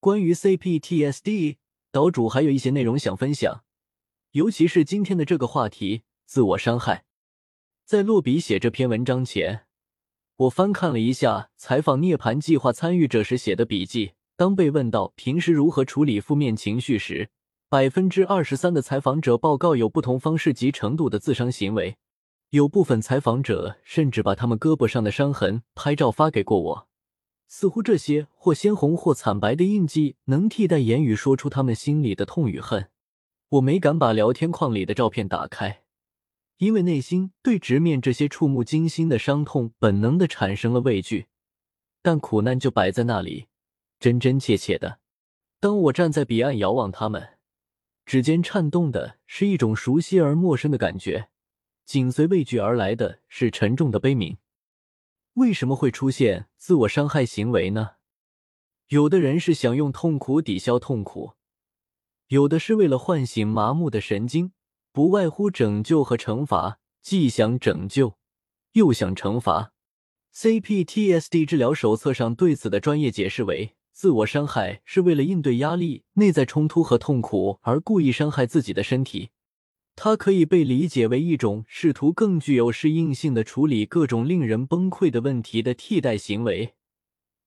关于 CPTSD，岛主还有一些内容想分享，尤其是今天的这个话题——自我伤害。在落笔写这篇文章前，我翻看了一下采访涅槃计划参与者时写的笔记。当被问到平时如何处理负面情绪时，百分之二十三的采访者报告有不同方式及程度的自伤行为。有部分采访者甚至把他们胳膊上的伤痕拍照发给过我，似乎这些或鲜红或惨白的印记能替代言语说出他们心里的痛与恨。我没敢把聊天框里的照片打开。因为内心对直面这些触目惊心的伤痛本能的产生了畏惧，但苦难就摆在那里，真真切切的。当我站在彼岸遥望他们，指尖颤动的是一种熟悉而陌生的感觉，紧随畏惧而来的是沉重的悲悯。为什么会出现自我伤害行为呢？有的人是想用痛苦抵消痛苦，有的是为了唤醒麻木的神经。不外乎拯救和惩罚，既想拯救，又想惩罚。CPTSD 治疗手册上对此的专业解释为：自我伤害是为了应对压力、内在冲突和痛苦而故意伤害自己的身体。它可以被理解为一种试图更具有适应性的处理各种令人崩溃的问题的替代行为。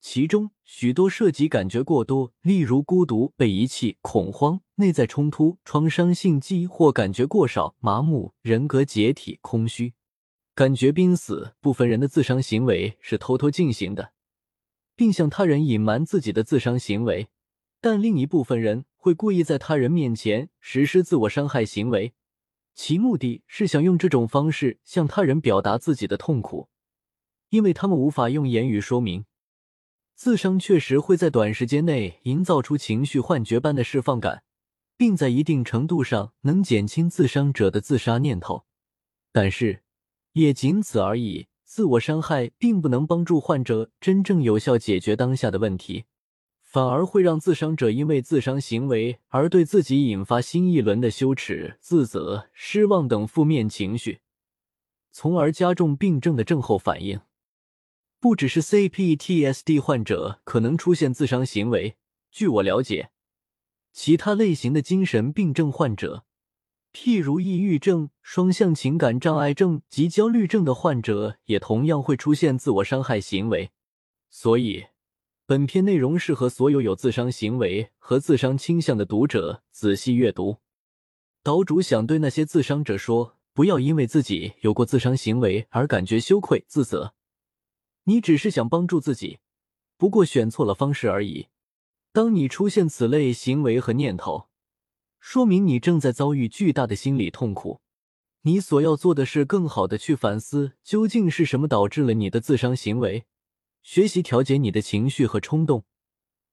其中许多涉及感觉过多，例如孤独、被遗弃、恐慌、内在冲突、创伤性记忆或感觉过少、麻木、人格解体、空虚、感觉濒死。部分人的自伤行为是偷偷进行的，并向他人隐瞒自己的自伤行为；但另一部分人会故意在他人面前实施自我伤害行为，其目的是想用这种方式向他人表达自己的痛苦，因为他们无法用言语说明。自伤确实会在短时间内营造出情绪幻觉般的释放感，并在一定程度上能减轻自伤者的自杀念头，但是也仅此而已。自我伤害并不能帮助患者真正有效解决当下的问题，反而会让自伤者因为自伤行为而对自己引发新一轮的羞耻、自责、失望等负面情绪，从而加重病症的症候反应。不只是 CPTSD 患者可能出现自伤行为，据我了解，其他类型的精神病症患者，譬如抑郁症、双向情感障碍症及焦虑症的患者，也同样会出现自我伤害行为。所以，本篇内容适合所有有自伤行为和自伤倾向的读者仔细阅读。岛主想对那些自伤者说：不要因为自己有过自伤行为而感觉羞愧、自责。你只是想帮助自己，不过选错了方式而已。当你出现此类行为和念头，说明你正在遭遇巨大的心理痛苦。你所要做的是更好的去反思，究竟是什么导致了你的自伤行为，学习调节你的情绪和冲动，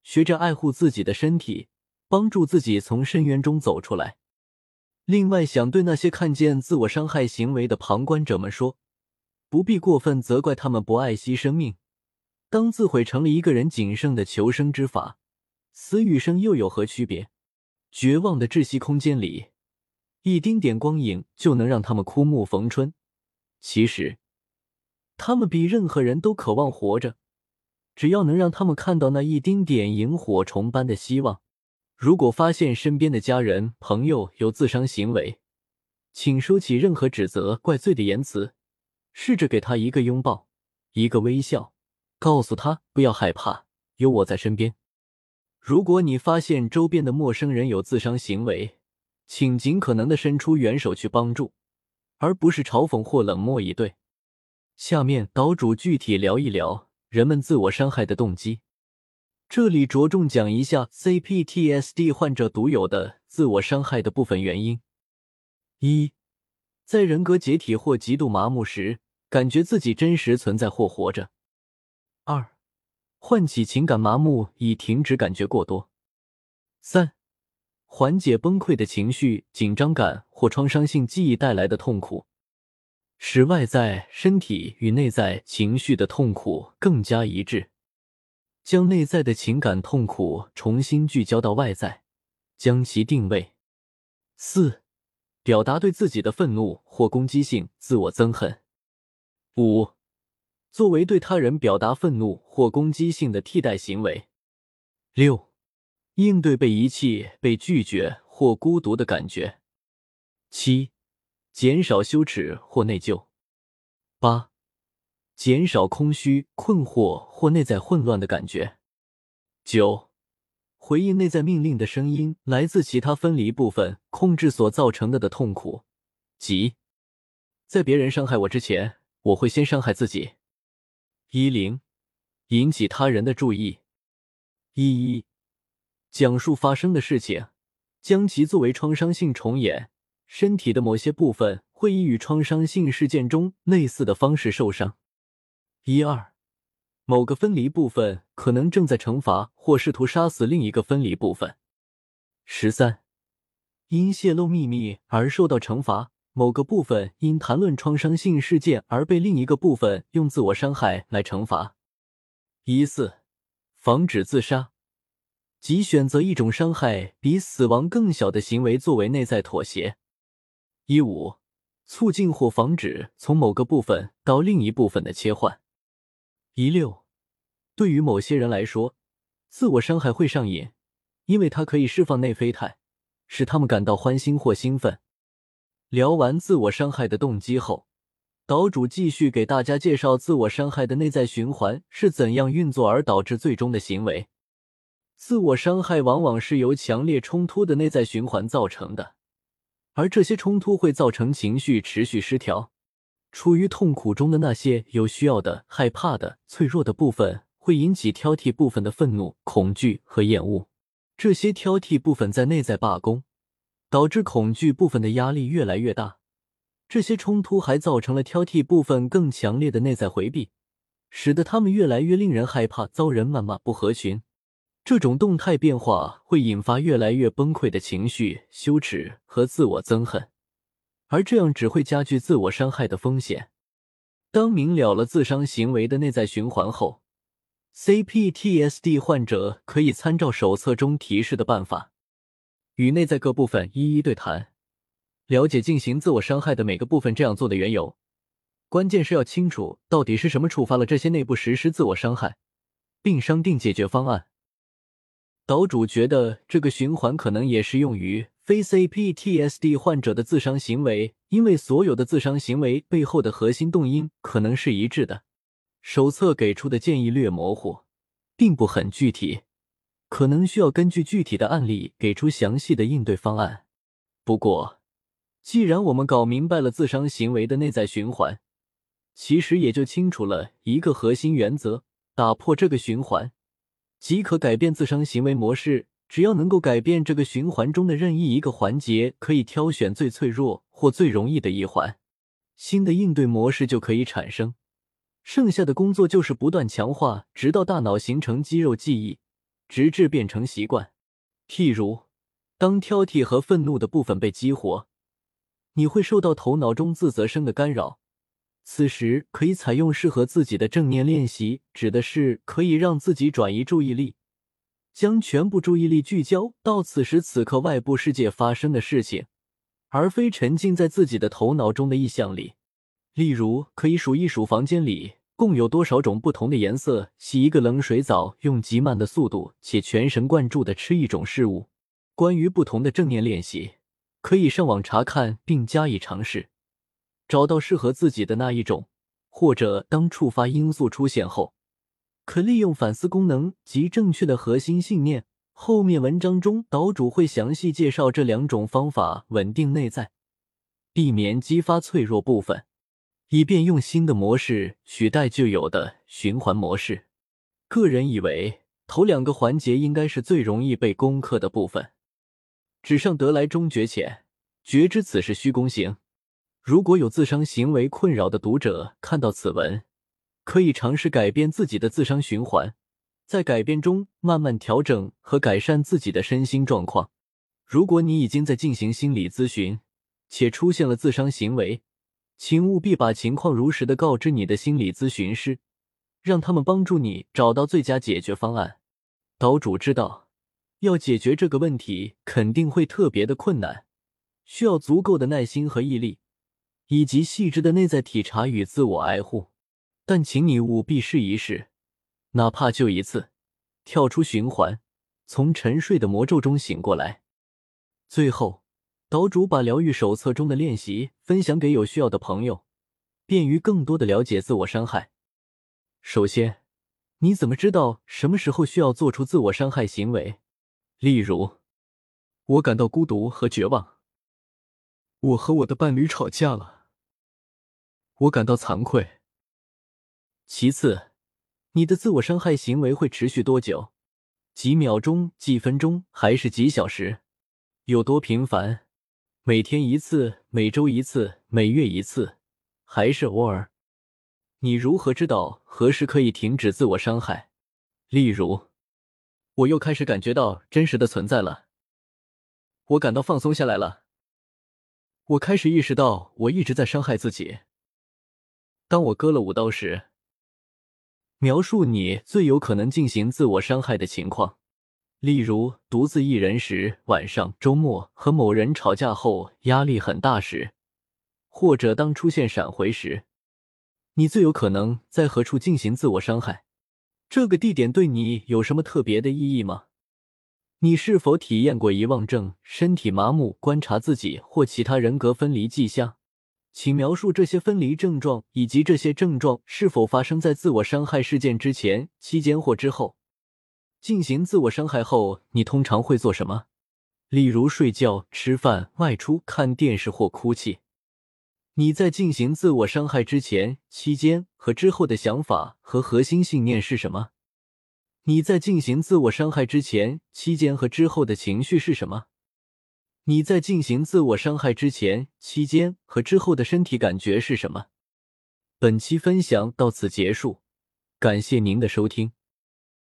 学着爱护自己的身体，帮助自己从深渊中走出来。另外，想对那些看见自我伤害行为的旁观者们说。不必过分责怪他们不爱惜生命。当自毁成了一个人仅剩的求生之法，死与生又有何区别？绝望的窒息空间里，一丁点光影就能让他们枯木逢春。其实，他们比任何人都渴望活着。只要能让他们看到那一丁点萤火虫般的希望。如果发现身边的家人、朋友有自伤行为，请收起任何指责、怪罪的言辞。试着给他一个拥抱，一个微笑，告诉他不要害怕，有我在身边。如果你发现周边的陌生人有自伤行为，请尽可能的伸出援手去帮助，而不是嘲讽或冷漠以对。下面岛主具体聊一聊人们自我伤害的动机。这里着重讲一下 CPTSD 患者独有的自我伤害的部分原因。一，在人格解体或极度麻木时。感觉自己真实存在或活着。二，唤起情感麻木以停止感觉过多。三，缓解崩溃的情绪、紧张感或创伤性记忆带来的痛苦，使外在身体与内在情绪的痛苦更加一致，将内在的情感痛苦重新聚焦到外在，将其定位。四，表达对自己的愤怒或攻击性自我憎恨。五，作为对他人表达愤怒或攻击性的替代行为。六，应对被遗弃、被拒绝或孤独的感觉。七，减少羞耻或内疚。八，减少空虚、困惑或内在混乱的感觉。九，回应内在命令的声音来自其他分离部分控制所造成的的痛苦，即在别人伤害我之前，我会先伤害自己。一零，引起他人的注意。一一，讲述发生的事情，将其作为创伤性重演。身体的某些部分会以与创伤性事件中类似的方式受伤。一二，某个分离部分可能正在惩罚或试图杀死另一个分离部分。十三，因泄露秘密而受到惩罚。某个部分因谈论创伤性事件而被另一个部分用自我伤害来惩罚。一四，防止自杀，即选择一种伤害比死亡更小的行为作为内在妥协。一五，促进或防止从某个部分到另一部分的切换。一六，对于某些人来说，自我伤害会上瘾，因为它可以释放内啡肽，使他们感到欢欣或兴奋。聊完自我伤害的动机后，岛主继续给大家介绍自我伤害的内在循环是怎样运作而导致最终的行为。自我伤害往往是由强烈冲突的内在循环造成的。而这些冲突会造成情绪持续失调，处于痛苦中的那些有需要的、害怕的、脆弱的部分，会引起挑剔部分的愤怒、恐惧和厌恶。这些挑剔部分在内在罢工，导致恐惧部分的压力越来越大。这些冲突还造成了挑剔部分更强烈的内在回避，使得他们越来越令人害怕，遭人谩骂，不合群。这种动态变化会引发越来越崩溃的情绪、羞耻和自我憎恨，而这样只会加剧自我伤害的风险。当明了了自伤行为的内在循环后，CPTSD 患者可以参照手册中提示的办法，与内在各部分一一对谈，了解进行自我伤害的每个部分这样做的缘由。关键是要清楚到底是什么触发了这些内部实施自我伤害，并商定解决方案。岛主觉得这个循环可能也适用于非 CPTSD 患者的自伤行为，因为所有的自伤行为背后的核心动因可能是一致的。手册给出的建议略模糊，并不很具体，可能需要根据具体的案例给出详细的应对方案。不过，既然我们搞明白了自伤行为的内在循环，其实也就清楚了一个核心原则：打破这个循环。即可改变自伤行为模式。只要能够改变这个循环中的任意一个环节，可以挑选最脆弱或最容易的一环，新的应对模式就可以产生。剩下的工作就是不断强化，直到大脑形成肌肉记忆，直至变成习惯。譬如，当挑剔和愤怒的部分被激活，你会受到头脑中自责声的干扰。此时可以采用适合自己的正念练习，指的是可以让自己转移注意力，将全部注意力聚焦到此时此刻外部世界发生的事情，而非沉浸在自己的头脑中的意象里。例如，可以数一数房间里共有多少种不同的颜色，洗一个冷水澡，用极慢的速度且全神贯注的吃一种事物。关于不同的正念练习，可以上网查看并加以尝试。找到适合自己的那一种，或者当触发因素出现后，可利用反思功能及正确的核心信念。后面文章中岛主会详细介绍这两种方法，稳定内在，避免激发脆弱部分，以便用新的模式取代旧有的循环模式。个人以为头两个环节应该是最容易被攻克的部分。纸上得来终觉浅，觉知此事虚功行。如果有自伤行为困扰的读者看到此文，可以尝试改变自己的自伤循环，在改变中慢慢调整和改善自己的身心状况。如果你已经在进行心理咨询，且出现了自伤行为，请务必把情况如实的告知你的心理咨询师，让他们帮助你找到最佳解决方案。岛主知道，要解决这个问题肯定会特别的困难，需要足够的耐心和毅力。以及细致的内在体察与自我爱护，但请你务必试一试，哪怕就一次，跳出循环，从沉睡的魔咒中醒过来。最后，岛主把疗愈手册中的练习分享给有需要的朋友，便于更多的了解自我伤害。首先，你怎么知道什么时候需要做出自我伤害行为？例如，我感到孤独和绝望，我和我的伴侣吵架了，我感到惭愧。其次，你的自我伤害行为会持续多久？几秒钟、几分钟，还是几小时？有多频繁？每天一次，每周一次，每月一次，还是偶尔？你如何知道何时可以停止自我伤害？例如，我又开始感觉到真实的存在了，我感到放松下来了，我开始意识到我一直在伤害自己。当我割了五刀时，描述你最有可能进行自我伤害的情况。例如，独自一人时，晚上、周末和某人吵架后压力很大时，或者当出现闪回时，你最有可能在何处进行自我伤害？这个地点对你有什么特别的意义吗？你是否体验过遗忘症、身体麻木、观察自己或其他人格分离迹象？请描述这些分离症状以及这些症状是否发生在自我伤害事件之前、期间或之后。进行自我伤害后，你通常会做什么？例如睡觉、吃饭、外出、看电视或哭泣。你在进行自我伤害之前、期间和之后的想法和核心信念是什么？你在进行自我伤害之前、期间和之后的情绪是什么？你在进行自我伤害之前、期间和之后的身体感觉是什么？本期分享到此结束，感谢您的收听。